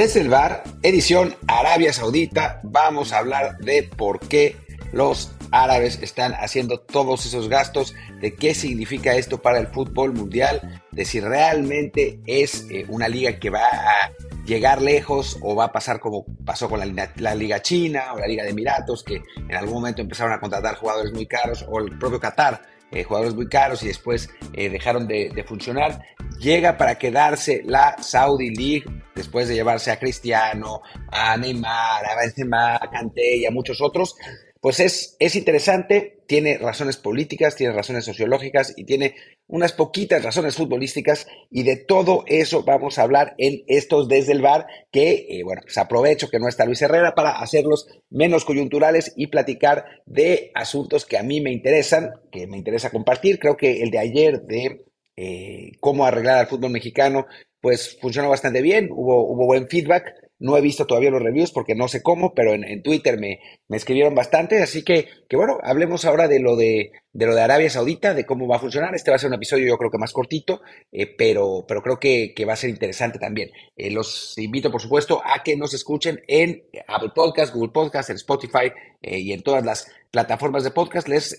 Desde el bar, edición Arabia Saudita, vamos a hablar de por qué los árabes están haciendo todos esos gastos, de qué significa esto para el fútbol mundial, de si realmente es eh, una liga que va a llegar lejos o va a pasar como pasó con la, Liga China o la Liga de Emiratos, que en algún momento empezaron a contratar jugadores muy caros, o el propio Qatar, eh, jugadores muy caros y después eh, dejaron de, de, funcionar. Llega para quedarse la Saudi League después de llevarse a Cristiano, a Neymar, a Benzema, a Kanté y a muchos otros pues es, es interesante, tiene razones políticas, tiene razones sociológicas y tiene unas poquitas razones futbolísticas y de todo eso vamos a hablar en estos desde el bar que, eh, bueno, pues aprovecho que no está Luis Herrera para hacerlos menos coyunturales y platicar de asuntos que a mí me interesan, que me interesa compartir. Creo que el de ayer de eh, cómo arreglar al fútbol mexicano, pues funcionó bastante bien, hubo, hubo buen feedback. No he visto todavía los reviews porque no sé cómo, pero en, Twitter me, me, escribieron bastante. Así que, que, bueno, hablemos ahora de lo de, de lo de Arabia Saudita, de cómo va a funcionar. Este va a ser un episodio yo creo que más cortito, eh, pero, pero creo que, que, va a ser interesante también. Eh, los invito, por supuesto, a que nos escuchen en Apple Podcast, Google Podcast, en Spotify eh, y en todas las plataformas de podcast. Les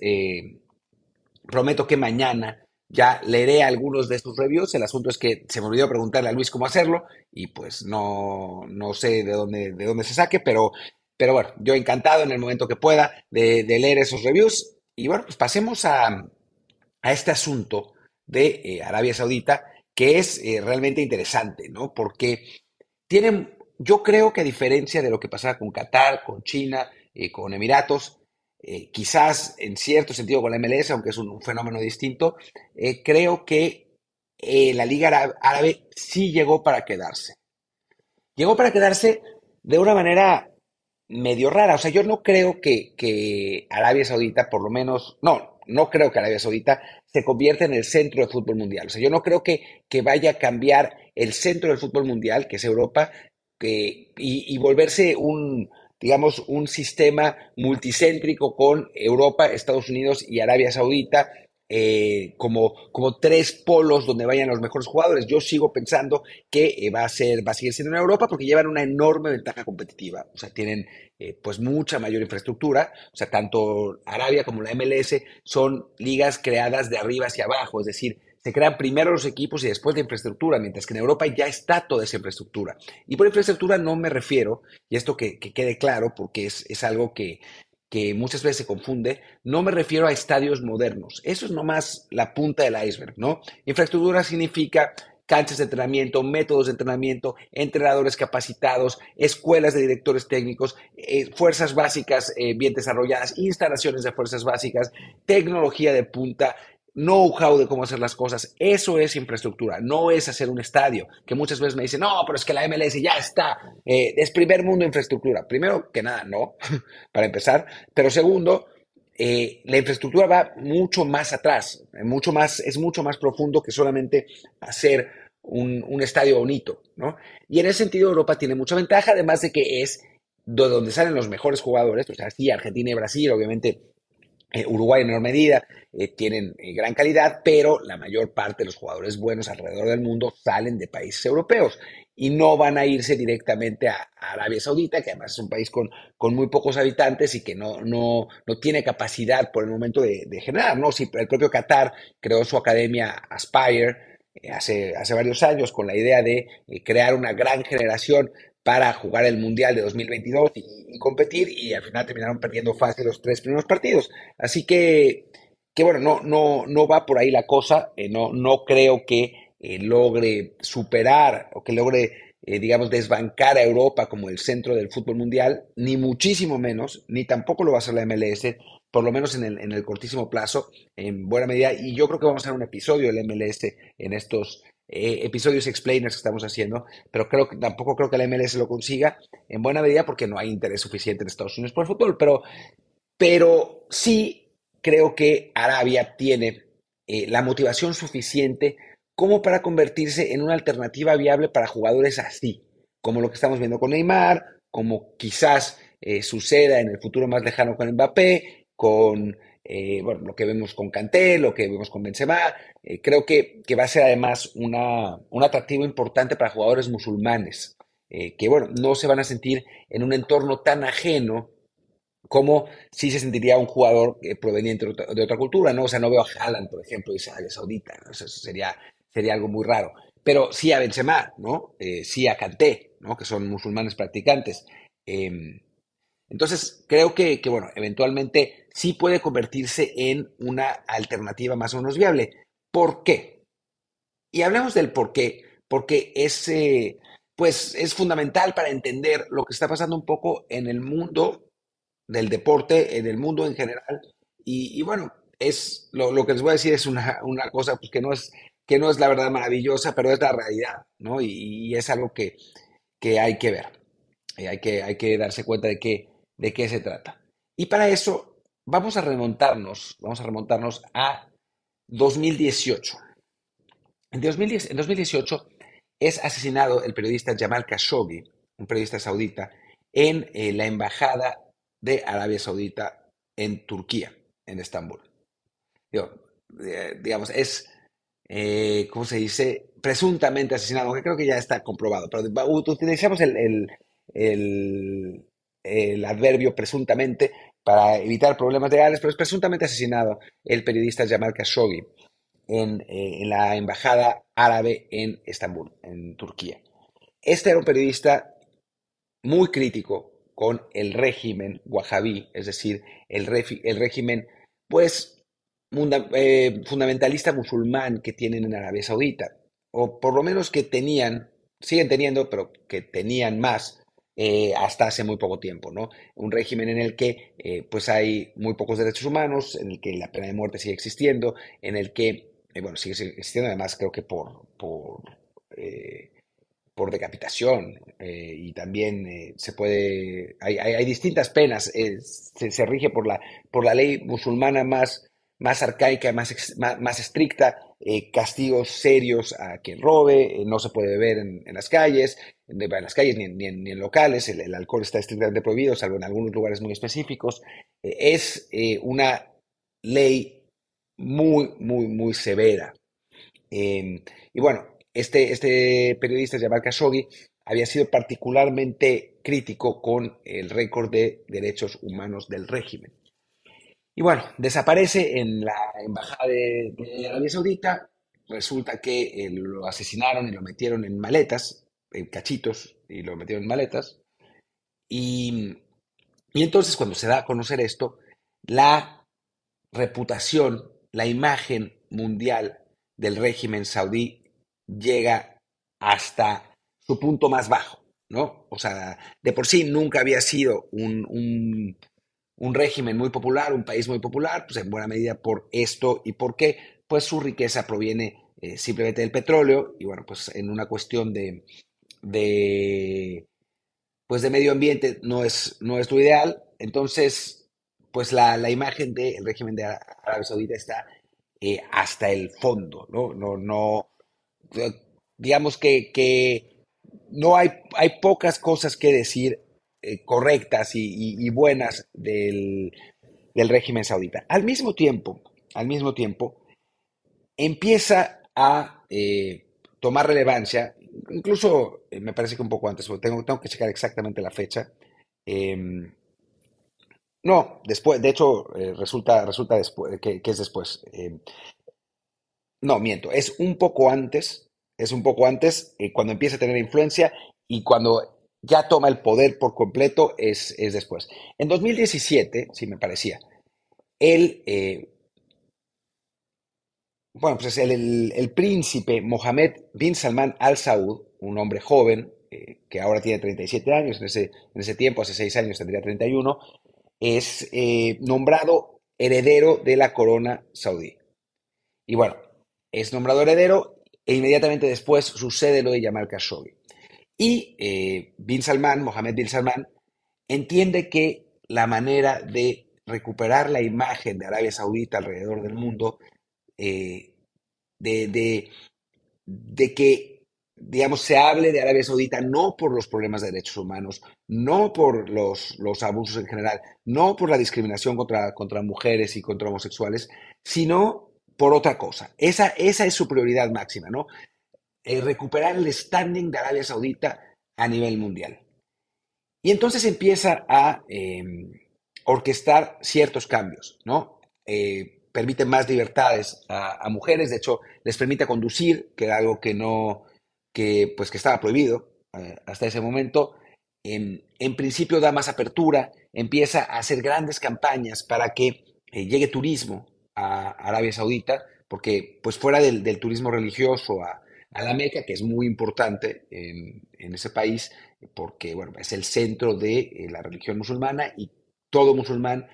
prometo que mañana ya leeré algunos de estos reviews. El asunto es que se me olvidó preguntarle a Luis cómo hacerlo y pues no, no sé de dónde, de dónde se saque, pero, pero bueno, yo encantado en el momento que pueda de, leer esos reviews. Y bueno, pues pasemos a, a este asunto de eh, Arabia Saudita, que es eh, realmente interesante, ¿no? Porque tienen, yo creo que a diferencia de lo que pasaba con Qatar, con China, eh, con Emiratos, eh, quizás en cierto sentido con la MLS, aunque es un, fenómeno distinto, eh, creo que eh, la Liga Árabe sí llegó para quedarse. Llegó para quedarse de una manera medio rara. O sea, yo no creo que, que Arabia Saudita, por lo menos, no, no creo que Arabia Saudita se convierta en el centro del fútbol mundial. O sea, yo no creo que, que vaya a cambiar el centro del fútbol mundial, que es Europa, que, y volverse un, digamos, un sistema multicéntrico con Europa, Estados Unidos y Arabia Saudita, eh, como, como tres polos donde vayan los mejores jugadores. Yo sigo pensando que eh, va, a ser, va a seguir siendo en Europa porque llevan una enorme ventaja competitiva. O sea, tienen eh, pues mucha mayor infraestructura. O sea, tanto Arabia como la MLS son ligas creadas de arriba hacia abajo. Es decir, se crean primero los equipos y después la infraestructura, mientras que en Europa ya está toda esa infraestructura. Y por infraestructura no me refiero, y esto que, quede claro, porque es, algo que, que muchas veces se confunde, no me refiero a estadios modernos. Eso es nomás la punta del iceberg, ¿no? Infraestructura significa canchas de entrenamiento, métodos de entrenamiento, entrenadores capacitados, escuelas de directores técnicos, eh, fuerzas básicas eh, bien desarrolladas, instalaciones de fuerzas básicas, tecnología de punta, know-how de cómo hacer las cosas. Eso es infraestructura, no es hacer un estadio, que muchas veces me dicen, no, pero es que la MLS ya está, eh, es primer mundo infraestructura. Primero que nada, no, para empezar, pero segundo, eh, la infraestructura va mucho más atrás, mucho más, es mucho más profundo que solamente hacer un, un estadio bonito, ¿no? Y en ese sentido Europa tiene mucha ventaja, además de que es de donde salen los mejores jugadores, o sea, sí, Argentina y Brasil, obviamente eh, Uruguay en menor medida, eh, tienen eh, gran calidad, pero la mayor parte de los jugadores buenos alrededor del mundo salen de países europeos y no van a irse directamente a, Arabia Saudita, que además es un país con, con muy pocos habitantes y que no, no, no tiene capacidad por el momento de, generar. ¿no? Si el propio Qatar creó su academia Aspire hace, hace varios años con la idea de crear una gran generación para jugar el Mundial de 2022 y, competir y al final terminaron perdiendo fácil los tres primeros partidos. Así que, que bueno, no, no, no va por ahí la cosa, eh, no, no creo que eh, logre superar o que logre, eh, digamos, desbancar a Europa como el centro del fútbol mundial, ni muchísimo menos, ni tampoco lo va a hacer la MLS, por lo menos en el, en el cortísimo plazo, en buena medida, y yo creo que vamos a hacer un episodio del MLS en estos eh, episodios explainers que estamos haciendo, pero creo que tampoco creo que la MLS lo consiga en buena medida porque no hay interés suficiente en Estados Unidos por el fútbol, pero, pero sí creo que Arabia tiene eh, la motivación suficiente como para convertirse en una alternativa viable para jugadores así, como lo que estamos viendo con Neymar, como quizás eh, suceda en el futuro más lejano con Mbappé, con eh, lo que vemos con Kanté, lo que vemos con Benzema, eh, creo que, que, va a ser además una, un atractivo importante para jugadores musulmanes. eh, que, bueno, no se van a sentir en un entorno tan ajeno como si se sentiría un jugador proveniente de otra, cultura, ¿no? O sea, no veo a Haaland, por ejemplo, de Arabia Saudita, eso sería, sería algo muy raro. Pero sí a Benzema, ¿no? Sí a Kanté, ¿no? Que son musulmanes practicantes. Em, entonces, creo que, que, bueno, eventualmente sí puede convertirse en una alternativa más o menos viable. ¿Por qué? Y hablemos del por qué, porque es, eh, pues, es fundamental para entender lo que está pasando un poco en el mundo del deporte, en el mundo en general. Y, bueno, es lo, que les voy a decir es una, una cosa pues, que, no es, que no es la verdad maravillosa, pero es la realidad, ¿no? Y, es algo que, que, hay que ver. Y hay, que, hay que darse cuenta de qué, de qué se trata. Y para eso vamos a remontarnos, vamos a remontarnos a 2018. En, 2010, en 2018 es asesinado el periodista Jamal Khashoggi, un periodista saudita, en eh, la embajada de Arabia Saudita en Turquía, en Estambul. Eh, digamos, es, eh, ¿cómo se dice? Presuntamente asesinado, aunque creo que ya está comprobado, pero utilizamos el, adverbio presuntamente para evitar problemas legales, pero es presuntamente asesinado el periodista Jamal Khashoggi en, eh, en la embajada árabe en Estambul, en Turquía. Este era un periodista muy crítico con el régimen wahhabí, es decir, el, el régimen, pues, eh, fundamentalista musulmán que tienen en Arabia Saudita, o por lo menos que tenían, siguen teniendo, pero que tenían más eh, hasta hace muy poco tiempo, ¿no? Un régimen en el que, eh, pues, hay muy pocos derechos humanos, en el que la pena de muerte sigue existiendo, en el que, bueno, sigue existiendo además creo que por, por por decapitación eh, y también eh, se puede, hay, distintas penas, eh, se, rige por la, por la ley musulmana más, más arcaica, más, más, estricta, castigos serios a quien robe, no se puede beber en, las calles, en, las calles ni en, locales, el, alcohol está estrictamente prohibido, salvo en algunos lugares muy específicos. es una ley muy, muy, muy severa. y bueno, este, este periodista, Jamal Khashoggi, había sido particularmente crítico con el récord de derechos humanos del régimen. Y bueno, desaparece en la embajada de, Arabia Saudita. Resulta que eh, lo asesinaron y lo metieron en maletas, en cachitos, y lo metieron en maletas. Y, y entonces cuando se da a conocer esto, la reputación, la imagen mundial del régimen saudí llega hasta su punto más bajo, ¿no? O sea, de por sí nunca había sido un, régimen muy popular, un país muy popular, pues en buena medida por esto y por qué, pues su riqueza proviene eh, simplemente del petróleo y bueno, pues en una cuestión de, de pues de medio ambiente no es, no es lo ideal, entonces pues la, la imagen del régimen de Arabia Saudita está eh, hasta el fondo, ¿no? No, no, digamos que, no hay, hay pocas cosas que decir eh, correctas y, buenas del, régimen saudita. Al mismo tiempo, al mismo tiempo, empieza a eh, tomar relevancia, incluso eh, me parece que un poco antes, tengo, que checar exactamente la fecha. Em, no, después, de hecho, resulta, resulta que, que es después. Em, no, miento, es un poco antes, es un poco antes, cuando empieza a tener influencia y cuando ya toma el poder por completo es, es después. En 2017, si me parecía, eh, bueno, pues el, el, príncipe Mohammed bin Salman al Saud, un hombre joven, eh, que ahora tiene 37 años, en ese, en ese tiempo, hace 6 años tendría 31, es nombrado heredero de la corona saudí. Y bueno, es nombrado heredero e inmediatamente después sucede lo de Yamal Khashoggi. Y eh, Bin Salman, Mohammed Bin Salman, entiende que la manera de recuperar la imagen de Arabia Saudita alrededor del mundo, eh, de, de, que, digamos, se hable de Arabia Saudita no por los problemas de derechos humanos, no por los, los abusos en general, no por la discriminación contra, contra mujeres y contra homosexuales, sino por otra cosa. Esa, esa es su prioridad máxima, ¿no? Eh, recuperar el standing de Arabia Saudita a nivel mundial. Y entonces empieza a em, orquestar ciertos cambios, ¿no? Eh, permite más libertades a, mujeres, de hecho, les permite conducir, que era algo que no, que pues que estaba prohibido eh, hasta ese momento. En, en, principio da más apertura, empieza a hacer grandes campañas para que eh, llegue turismo a Arabia Saudita, porque pues fuera del, del turismo religioso a, a, la Meca, que es muy importante en, ese país, porque bueno, es el centro de eh, la religión musulmana y todo musulmán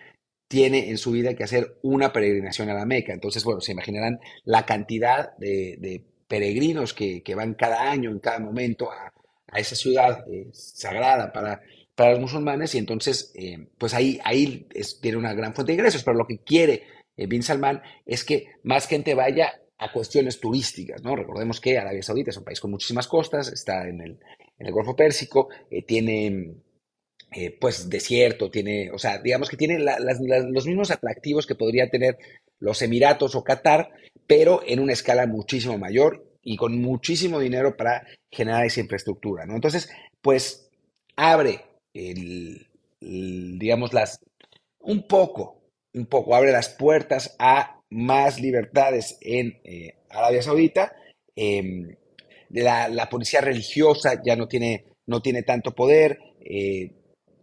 tiene en su vida que hacer una peregrinación a la Meca. Entonces, bueno, se imaginarán la cantidad de, peregrinos que, van cada año, en cada momento, a, esa ciudad eh, sagrada para, para los musulmanes. Y entonces, eh, pues ahí, ahí tiene una gran fuente de ingresos. Pero lo que quiere Bin Salman es que más gente vaya a cuestiones turísticas, ¿no? Recordemos que Arabia Saudita es un país con muchísimas costas, está en el, Golfo Pérsico, tiene eh, pues desierto, tiene, o sea, digamos que tiene los mismos atractivos que podría tener los Emiratos o Qatar, pero en una escala muchísimo mayor y con muchísimo dinero para generar esa infraestructura, ¿no? Entonces, pues abre, el, digamos, las, un poco, un poco, abre las puertas a más libertades en eh, Arabia Saudita. Em, la, policía religiosa ya no tiene, no tiene tanto poder. Eh,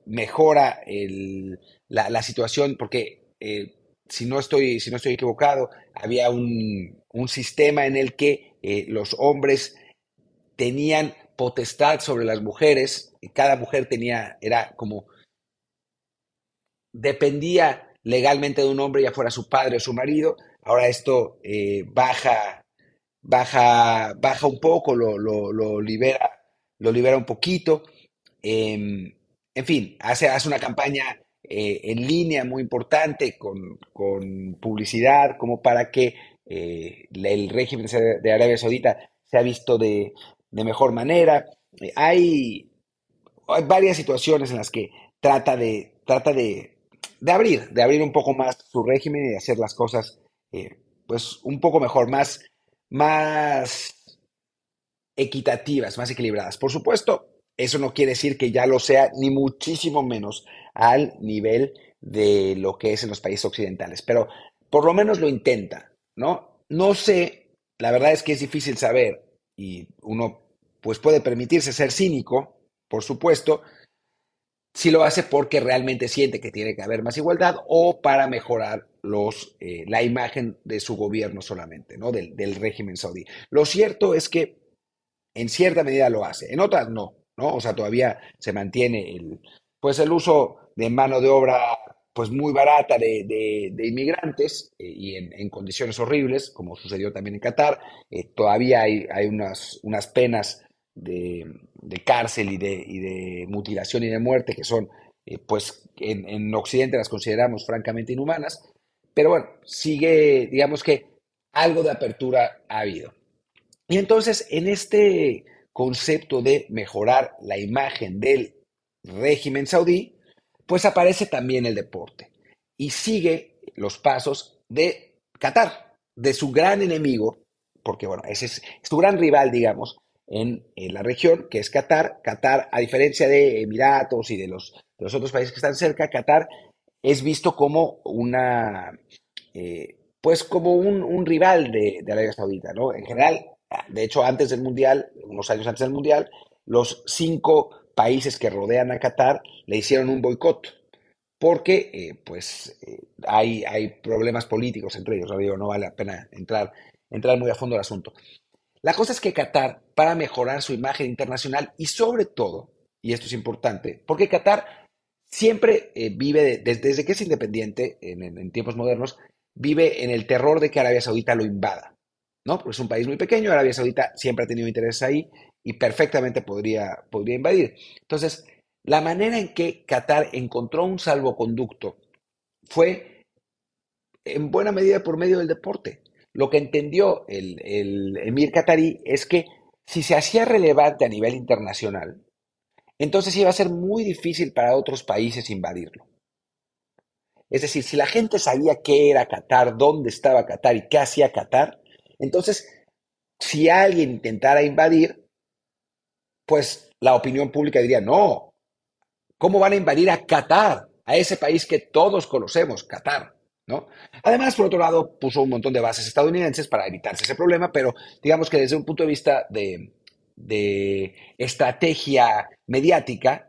mejora la, situación, porque eh, si, no estoy, si no estoy equivocado, había un, sistema en el que los hombres tenían potestad sobre las mujeres, cada mujer tenía, era como, dependía legalmente de un hombre, ya fuera su padre o su marido, ahora esto eh, baja, baja, baja un poco, lo, lo, libera, lo libera un poquito. Em, en fin, hace, hace una campaña eh, en línea muy importante con, publicidad, como para que eh, el régimen de Arabia Saudita se ha visto de, mejor manera. Hay, hay, varias situaciones en las que trata de, trata de, de, abrir, de abrir un poco más su régimen y de hacer las cosas pues un poco mejor, más, más equitativas, más equilibradas. Por supuesto, eso no quiere decir que ya lo sea, ni muchísimo menos al nivel de lo que es en los países occidentales, pero por lo menos lo intenta, ¿no? No sé, la verdad es que es difícil saber y uno pues puede permitirse ser cínico, por supuesto, si lo hace porque realmente siente que tiene que haber más igualdad o para mejorar los, eh, la imagen de su gobierno solamente, ¿no? Del, del régimen saudí. Lo cierto es que en cierta medida lo hace, en otras no. ¿no? O sea, todavía se mantiene el, pues el uso de mano de obra pues muy barata de, inmigrantes eh, y en, condiciones horribles, como sucedió también en Qatar. Eh, todavía hay, hay unas, unas penas de, cárcel y de, mutilación y de muerte que son, eh, pues en, en, Occidente las consideramos francamente inhumanas, pero bueno, sigue, digamos que algo de apertura ha habido. Y entonces, en este concepto de mejorar la imagen del régimen saudí, pues aparece también el deporte y sigue los pasos de Qatar, de su gran enemigo, porque bueno, ese es, su gran rival, digamos, en, la región, que es Qatar. Qatar, a diferencia de Emiratos y de los, los otros países que están cerca, Qatar es visto como una, eh, pues como un, rival de, de Arabia Saudita, ¿no? En general, de hecho, antes del Mundial, unos años antes del Mundial, los cinco países que rodean a Qatar le hicieron un boicot porque eh, pues eh, hay, hay problemas políticos entre ellos. Digo, no vale la pena entrar, entrar muy a fondo al asunto. La cosa es que Qatar, para mejorar su imagen internacional y sobre todo, y esto es importante, porque Qatar siempre eh, vive, desde, que es independiente en, tiempos modernos, vive en el terror de que Arabia Saudita lo invada. ¿no? Porque es un país muy pequeño, Arabia Saudita siempre ha tenido interés ahí y perfectamente podría, podría invadir. Entonces, la manera en que Qatar encontró un salvoconducto fue en buena medida por medio del deporte. Lo que entendió el, emir qatarí es que si se hacía relevante a nivel internacional, entonces iba a ser muy difícil para otros países invadirlo. Es decir, si la gente sabía qué era Qatar, dónde estaba Qatar y qué hacía Qatar, entonces, si alguien intentara invadir, pues la opinión pública diría, no, ¿cómo van a invadir a Qatar, a ese país que todos conocemos, Qatar? ¿No? Además, por otro lado, puso un montón de bases estadounidenses para evitarse ese problema, pero digamos que desde un punto de vista de, estrategia mediática,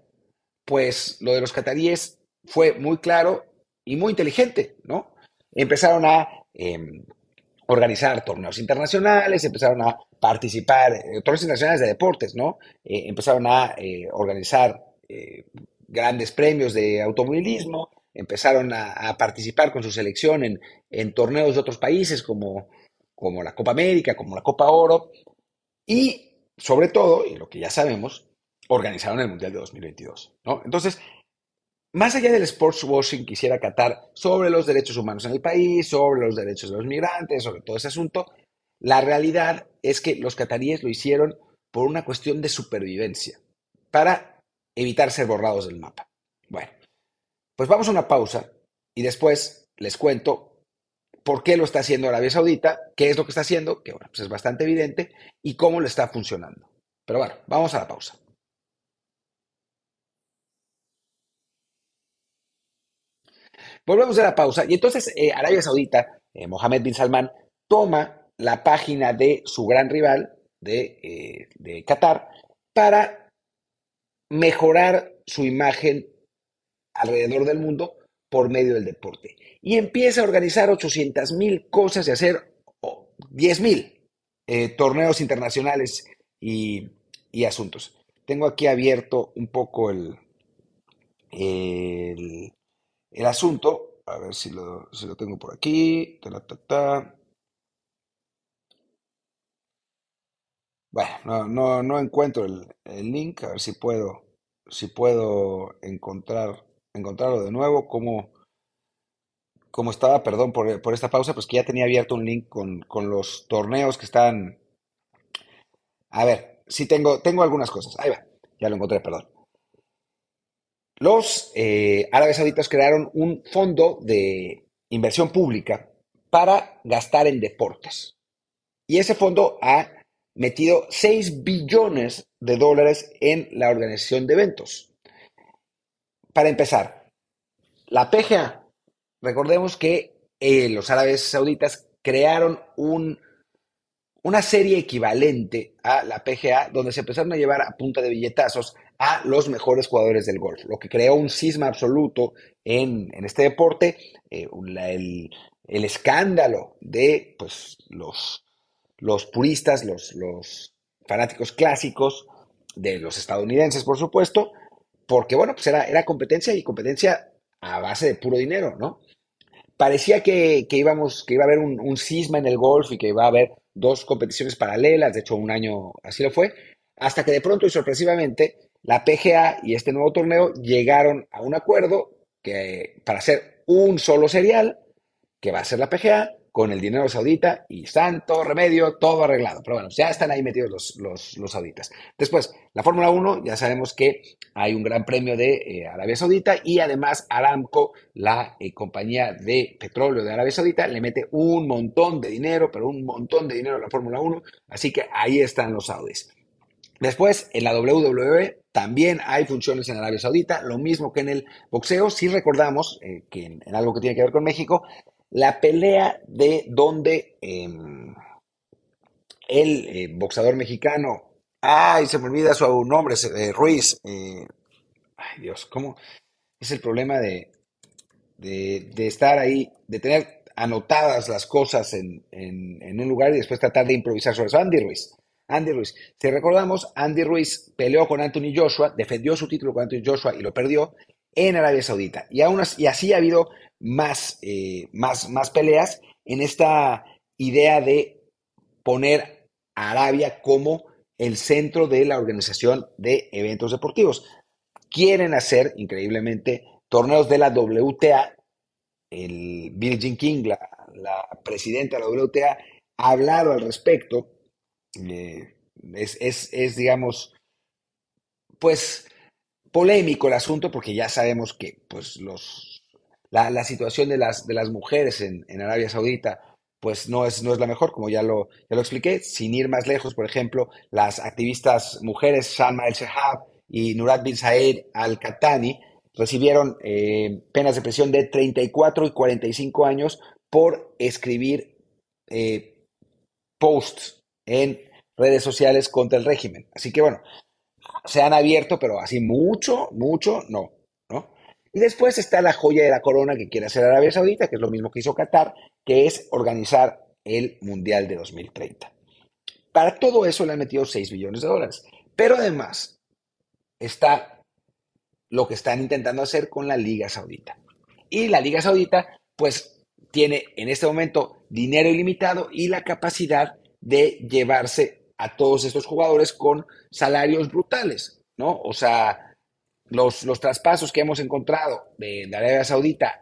pues lo de los cataríes fue muy claro y muy inteligente, ¿no? Empezaron a em, organizar torneos internacionales, empezaron a participar, eh, torneos internacionales de deportes, ¿no? Eh, empezaron a eh, organizar grandes premios de automovilismo, empezaron a, participar con su selección en, torneos de otros países como, la Copa América, como la Copa Oro, y sobre todo, y lo que ya sabemos, organizaron el Mundial de 2022, ¿no? Entonces, más allá del sports washing, quisiera catar sobre los derechos humanos en el país, sobre los derechos de los migrantes, sobre todo ese asunto. La realidad es que los cataríes lo hicieron por una cuestión de supervivencia, para evitar ser borrados del mapa. Bueno, pues vamos a una pausa y después les cuento por qué lo está haciendo Arabia Saudita, qué es lo que está haciendo, que bueno, pues es bastante evidente, y cómo le está funcionando. Pero bueno, vamos a la pausa. Volvemos a la pausa y entonces eh, Arabia Saudita, eh, Mohammed bin Salman, toma la página de su gran rival de, eh, de Qatar para mejorar su imagen alrededor del mundo por medio del deporte. Y empieza a organizar 800 mil cosas y hacer 10 mil torneos internacionales y, y, asuntos. Tengo aquí abierto un poco el, el, el asunto, a ver si lo, lo tengo por aquí. Bueno, no, no, encuentro el, link, a ver si puedo, si puedo encontrar, encontrarlo de nuevo. Como, como estaba, perdón por, por, esta pausa, pues que ya tenía abierto un link con, con los torneos que están. A ver, sí tengo, tengo algunas cosas. Ahí va, ya lo encontré, perdón. Los eh, árabes sauditas crearon un fondo de inversión pública para gastar en deportes. Y ese fondo ha metido 6 billones de dólares en la organización de eventos. Para empezar, la PGA, recordemos que eh, los árabes sauditas crearon un, una serie equivalente a la PGA, donde se empezaron a llevar a punta de billetazos a los mejores jugadores del golf, lo que creó un cisma absoluto en, este deporte, eh, el, escándalo de pues, los, puristas, los fanáticos clásicos de los estadounidenses, por supuesto, porque bueno, pues era, era competencia y competencia a base de puro dinero, ¿no? Parecía que, íbamos, que iba a haber un, un, cisma en el golf y que iba a haber dos competiciones paralelas, de hecho un año así lo fue, hasta que de pronto y sorpresivamente la PGA y este nuevo torneo llegaron a un acuerdo que, para hacer un solo serial, que va a ser la PGA, con el dinero saudita y santo remedio, todo arreglado. Pero bueno, ya están ahí metidos los, los, sauditas. Después, la Fórmula 1, ya sabemos que hay un gran premio de eh, Arabia Saudita y además Aramco, la eh, compañía de petróleo de Arabia Saudita, le mete un montón de dinero, pero un montón de dinero a la Fórmula 1. Así que ahí están los saudis. Después, en la WWE también hay funciones en Arabia Saudita, lo mismo que en el boxeo. Si recordamos eh, que en, algo que tiene que ver con México, la pelea de donde em, el eh, boxeador mexicano, ay, se me olvida su nombre, eh, Ruiz, ay Dios, ¿cómo es el problema de, de, estar ahí, de tener anotadas las cosas en, en un lugar y después tratar de improvisar sobre eso? Andy Ruiz. Andy Ruiz. Si recordamos, Andy Ruiz peleó con Anthony Joshua, defendió su título con Anthony Joshua y lo perdió en Arabia Saudita. Y, aún y así ha habido más, eh, más, más peleas en esta idea de poner a Arabia como el centro de la organización de eventos deportivos. Quieren hacer, increíblemente, torneos de la WTA. El Jean King, la, presidenta de la WTA, ha hablado al respecto eh, es, digamos, pues polémico el asunto porque ya sabemos que pues los, la, situación de las, de las mujeres en, Arabia Saudita pues no es, no es la mejor, como ya lo, ya lo expliqué. Sin ir más lejos, por ejemplo, las activistas mujeres Shanma El Shehab y Nurat bin Saed Al-Katani recibieron eh, penas de prisión de 34 y 45 años por escribir eh, posts en redes sociales contra el régimen. Así que bueno, se han abierto, pero así mucho, mucho, ¿no? Y después está la joya de la corona que quiere hacer Arabia Saudita, que es lo mismo que hizo Qatar, que es organizar el Mundial de 2030. Para todo eso le han metido 6 billones de dólares. Pero además está lo que están intentando hacer con la Liga Saudita. Y la Liga Saudita, pues, tiene en este momento dinero ilimitado y la capacidad de llevarse a todos estos jugadores con salarios brutales, ¿no? O sea, los, los traspasos que hemos encontrado de, Arabia Saudita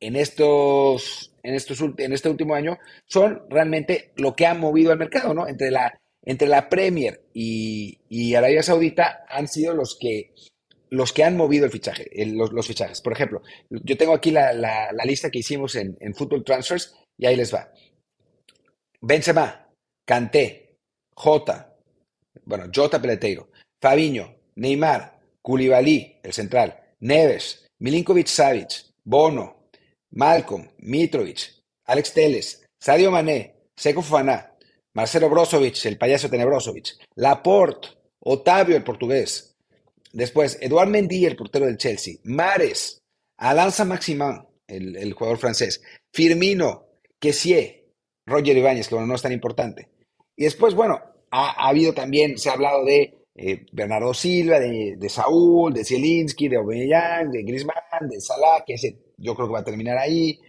en estos, en estos en este último año son realmente lo que ha movido al mercado, ¿no? Entre la, entre la Premier y, y Arabia Saudita han sido los que los que han movido el fichaje, los, fichajes. Por ejemplo, yo tengo aquí la, lista que hicimos en, en, Football Transfers y ahí les va. Benzema, Kanté, Jota, bueno, Jota Peleteiro, Fabiño, Neymar, Koulibaly, el central, Neves, Milinkovic Savic, Bono, Malcolm, Mitrovic, Alex Teles, Sadio Mané, Seco Fofana, Marcelo Brozovic, el payaso Tenebrosovic, Laporte, Otavio, el portugués, Después, Eduard Mendy, el portero del Chelsea. Mares, Alanza Maximin, el, jugador francés. Firmino, Kessier, Roger Ibáñez, que bueno, no es tan importante. Y después, bueno, ha, habido también, se ha hablado de eh, Bernardo Silva, de, Saúl, de Zielinski, de Aubameyang, de Griezmann, de Salah, que ese yo creo que va a terminar ahí,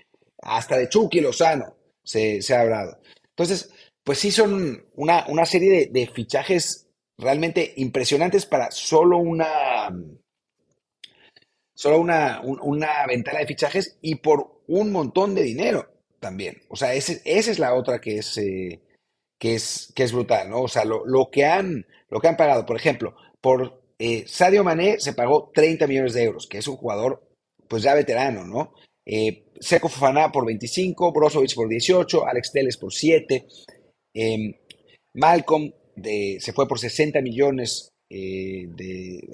hasta de Chucky Lozano se, se ha hablado. Entonces, pues sí son una, una serie de, de fichajes realmente impresionantes para solo una, solo una, una ventana de fichajes y por un montón de dinero también. O sea, esa es la otra que es, eh, que es, que es brutal, ¿no? O sea, lo, que han, lo que han pagado, por ejemplo, por eh, Sadio Mané se pagó 30 millones de euros, que es un jugador pues ya veterano, ¿no? Eh, Seco Fofana por 25, Brozovic por 18, Alex Teles por 7, em, Malcolm se fue por 60 millones eh, de,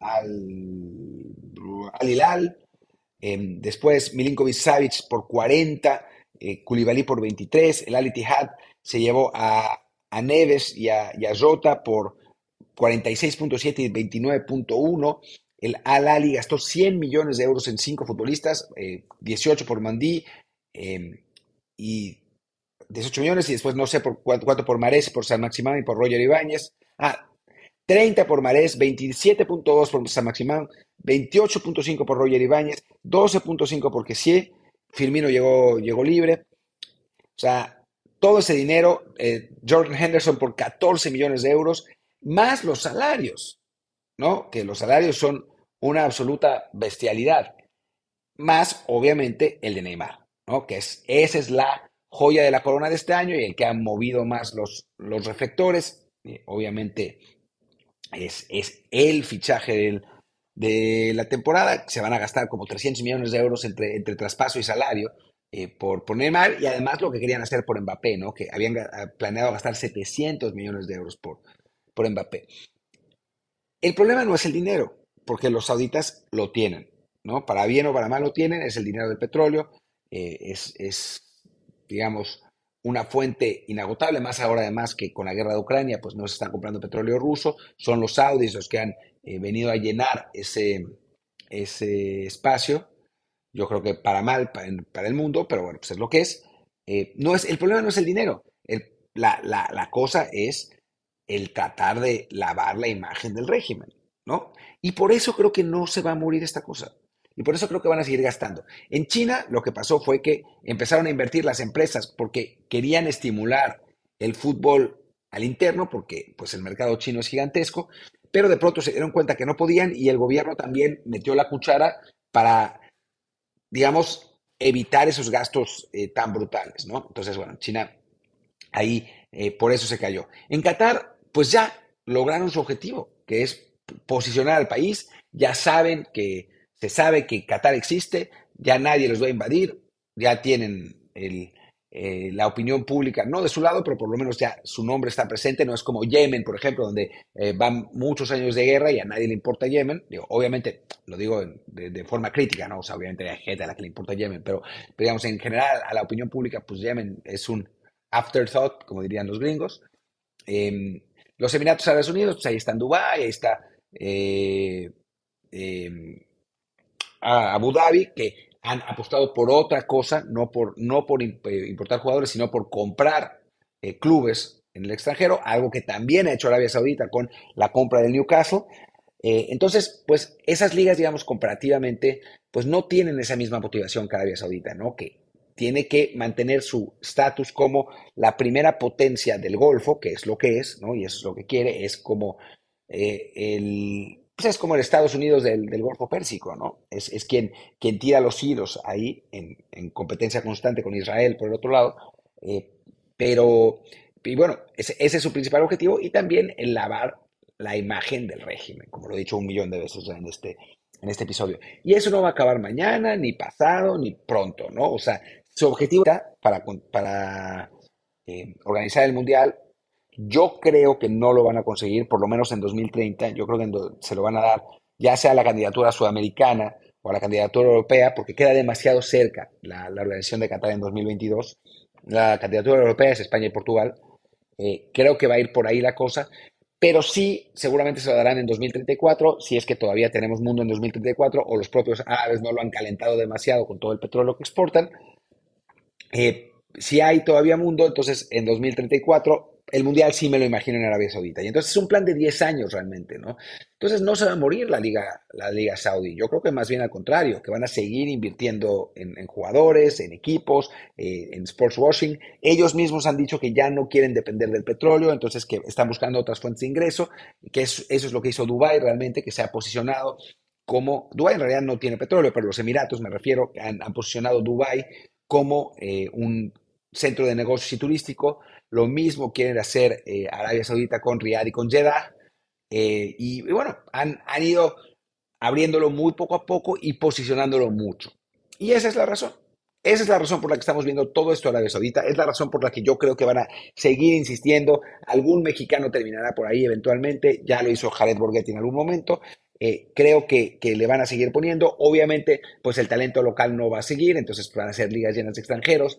al, Hilal. Em, después Milinkovic Savic por 40, eh, por 23, el Al Ittihad se llevó a, Neves y a, Jota por 46.7 y 29.1. El Al Ali gastó 100 millones de euros en cinco futbolistas, 18 eh, por Mandí em, y 18 millones y después no sé por cuánto, por Marés, por San Maximán y por Roger Ibáñez. Ah, 30 por Marés, 27.2 por San Maximán, 28.5 por Roger Ibáñez, 12.5 por Kessier, Firmino llegó, llegó libre. O sea, todo ese dinero, eh, Jordan Henderson por 14 millones de euros, más los salarios, ¿no? Que los salarios son una absoluta bestialidad. Más, obviamente, el de Neymar, ¿no? Que es, esa es la joya de la corona de este año y el que ha movido más los, los reflectores. obviamente es, es, el fichaje de la temporada. Se van a gastar como 300 millones de euros entre, entre traspaso y salario eh, por, poner mal y además lo que querían hacer por Mbappé, ¿no? que habían planeado gastar 700 millones de euros por, por Mbappé. El problema no es el dinero, porque los sauditas lo tienen, ¿no? Para bien o para mal lo tienen, es el dinero del petróleo, eh, es, es digamos, una fuente inagotable, más ahora además que con la guerra de Ucrania, pues no se están comprando petróleo ruso, son los saudis los que han eh, venido a llenar ese, ese espacio, yo creo que para mal para, el mundo, pero bueno, pues es lo que es. Eh, no es el problema no es el dinero, la, la, la cosa es el tratar de lavar la imagen del régimen, ¿no? Y por eso creo que no se va a morir esta cosa. Y por eso creo que van a seguir gastando. En China lo que pasó fue que empezaron a invertir las empresas porque querían estimular el fútbol al interno, porque pues el mercado chino es gigantesco, pero de pronto se dieron cuenta que no podían y el gobierno también metió la cuchara para, digamos, evitar esos gastos eh, tan brutales, ¿no? Entonces, bueno, China ahí eh, por eso se cayó. En Qatar, pues ya lograron su objetivo, que es posicionar al país, ya saben que se sabe que Qatar existe, ya nadie los va a invadir, ya tienen el, eh, la opinión pública, no de su lado, pero por lo menos ya su nombre está presente, no es como Yemen, por ejemplo, donde eh, van muchos años de guerra y a nadie le importa Yemen. Obviamente, lo digo de, forma crítica, ¿no? O sea, obviamente hay gente a la que le importa Yemen, pero, digamos, en general a la opinión pública, pues Yemen es un afterthought, como dirían los gringos. Em, los Emiratos Árabes Unidos, pues ahí está en Dubái, ahí está eh, em, Abu Dhabi, que han apostado por otra cosa, no por, no por eh, importar jugadores, sino por comprar eh, clubes en el extranjero, algo que también ha hecho Arabia Saudita con la compra del Newcastle. Eh, entonces, pues esas ligas, digamos, comparativamente, pues no tienen esa misma motivación que Arabia Saudita, ¿no? Que tiene que mantener su estatus como la primera potencia del Golfo, que es lo que es, ¿no? Y eso es lo que quiere, es como el, pues es como el Estados Unidos del, Golfo Pérsico, ¿no? Es, quien, quien tira los hilos ahí en, competencia constante con Israel, por el otro lado. Eh, pero, y bueno, ese, es su principal objetivo y también el lavar la imagen del régimen, como lo he dicho un millón de veces en este, en este episodio. Y eso no va a acabar mañana, ni pasado, ni pronto, ¿no? O sea, su objetivo para, para eh, organizar el Mundial yo creo que no lo van a conseguir, por lo menos en 2030. Yo creo que se lo van a dar ya sea a la candidatura sudamericana o a la candidatura europea, porque queda demasiado cerca la, organización de Qatar en 2022. La candidatura europea es España y Portugal. Eh, creo que va a ir por ahí la cosa, pero sí, seguramente se lo darán en 2034, si es que todavía tenemos mundo en 2034 o los propios árabes no lo han calentado demasiado con todo el petróleo que exportan. Eh, si hay todavía mundo, entonces en 2034 el Mundial sí me lo imagino en Arabia Saudita. Y entonces es un plan de 10 años realmente, ¿no? Entonces no se va a morir la Liga, la Liga Saudí. Yo creo que más bien al contrario, que van a seguir invirtiendo en, jugadores, en equipos, eh, en sports washing. Ellos mismos han dicho que ya no quieren depender del petróleo, entonces que están buscando otras fuentes de ingreso, que eso es lo que hizo Dubái realmente, que se ha posicionado como, Dubái en realidad no tiene petróleo, pero los Emiratos, me refiero, han, han posicionado Dubái como eh, un centro de negocios y turístico lo mismo quieren hacer eh, Arabia Saudita con Riyadh y con Jeddah. Eh, y, bueno, han, han ido abriéndolo muy poco a poco y posicionándolo mucho. Y esa es la razón. Esa es la razón por la que estamos viendo todo esto Arabia Saudita. Es la razón por la que yo creo que van a seguir insistiendo. Algún mexicano terminará por ahí eventualmente. Ya lo hizo Jared Borghetti en algún momento. Eh, creo que, que, le van a seguir poniendo. Obviamente, pues el talento local no va a seguir, entonces van a ser ligas llenas de extranjeros.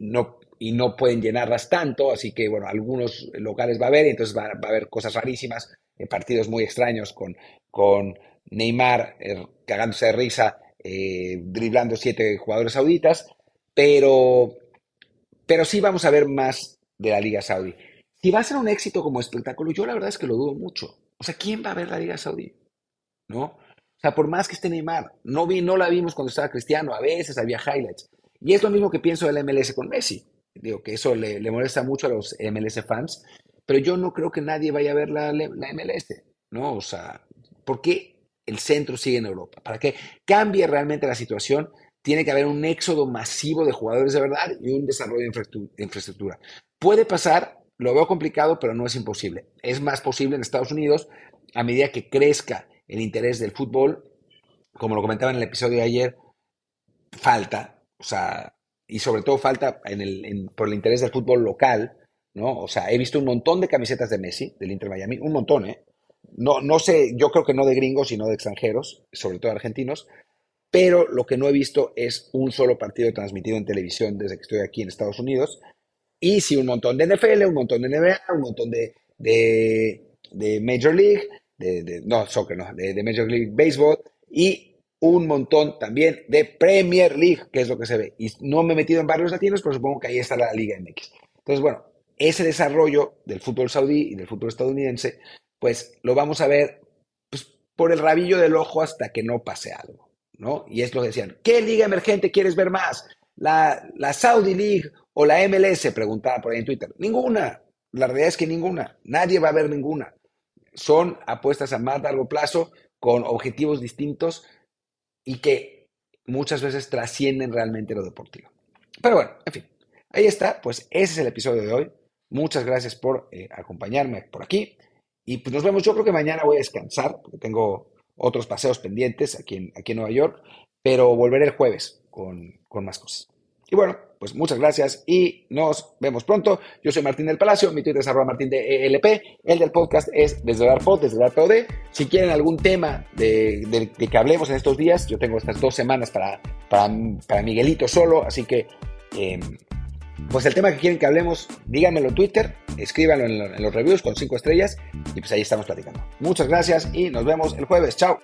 no, y no pueden llenarlas tanto, así que bueno, algunos locales va a haber y entonces va, a haber cosas rarísimas, eh, partidos muy extraños con, con Neymar eh, cagándose de risa, eh, driblando siete jugadores sauditas, pero, pero sí vamos a ver más de la Liga Saudí. Si va a ser un éxito como espectáculo, yo la verdad es que lo dudo mucho. O sea, ¿quién va a ver la Liga Saudí? ¿No? O sea, por más que esté Neymar, no, vi, no la vimos cuando estaba Cristiano, a veces había highlights. Y es lo mismo que pienso del MLS con Messi. Digo que eso le, molesta mucho a los MLS fans, pero yo no creo que nadie vaya a ver la, la MLS, ¿no? O sea, ¿por qué el centro sigue en Europa? Para que cambie realmente la situación, tiene que haber un éxodo masivo de jugadores de verdad y un desarrollo de infraestructura. Puede pasar, lo veo complicado, pero no es imposible. Es más posible en Estados Unidos a medida que crezca el interés del fútbol, como lo comentaba en el episodio de ayer, falta, o sea, y sobre todo falta en el, por el interés del fútbol local, ¿no? O sea, he visto un montón de camisetas de Messi, del Inter Miami, un montón, ¿eh? No, no sé, yo creo que no de gringos, sino de extranjeros, sobre todo argentinos, pero lo que no he visto es un solo partido transmitido en televisión desde que estoy aquí en Estados Unidos. Y sí, un montón de NFL, un montón de NBA, un montón de, de, Major League, de, no, soccer, no, de, Major League Baseball, y un montón también de Premier League, que es lo que se ve. Y no me he metido en barrios latinos, pero supongo que ahí está la Liga MX. Entonces, bueno, ese desarrollo del fútbol saudí y del fútbol estadounidense, pues lo vamos a ver pues, por el rabillo del ojo hasta que no pase algo, ¿no? Y es lo que decían, ¿qué liga emergente quieres ver más? ¿La, la Saudi League o la MLS? Preguntaba por ahí en Twitter. Ninguna. La realidad es que ninguna. Nadie va a ver ninguna. Son apuestas a más largo plazo con objetivos distintos y que muchas veces trascienden realmente lo deportivo. Pero bueno, en fin, ahí está, pues ese es el episodio de hoy. Muchas gracias por eh, acompañarme por aquí y pues nos vemos. Yo creo que mañana voy a descansar porque tengo otros paseos pendientes aquí en, aquí Nueva York, pero volveré el jueves con, con más cosas. Y bueno, pues muchas gracias y nos vemos pronto. Yo soy Martín del Palacio, mi Twitter es arroba martín de ELP, el del podcast es desde dar pod, desde dar POD. Si quieren algún tema de, que hablemos en estos días, yo tengo estas dos semanas para, para, Miguelito solo, así que... Em, pues el tema que quieren que hablemos, díganmelo en Twitter, escríbanlo en, los reviews con cinco estrellas y pues ahí estamos platicando. Muchas gracias y nos vemos el jueves. Chao.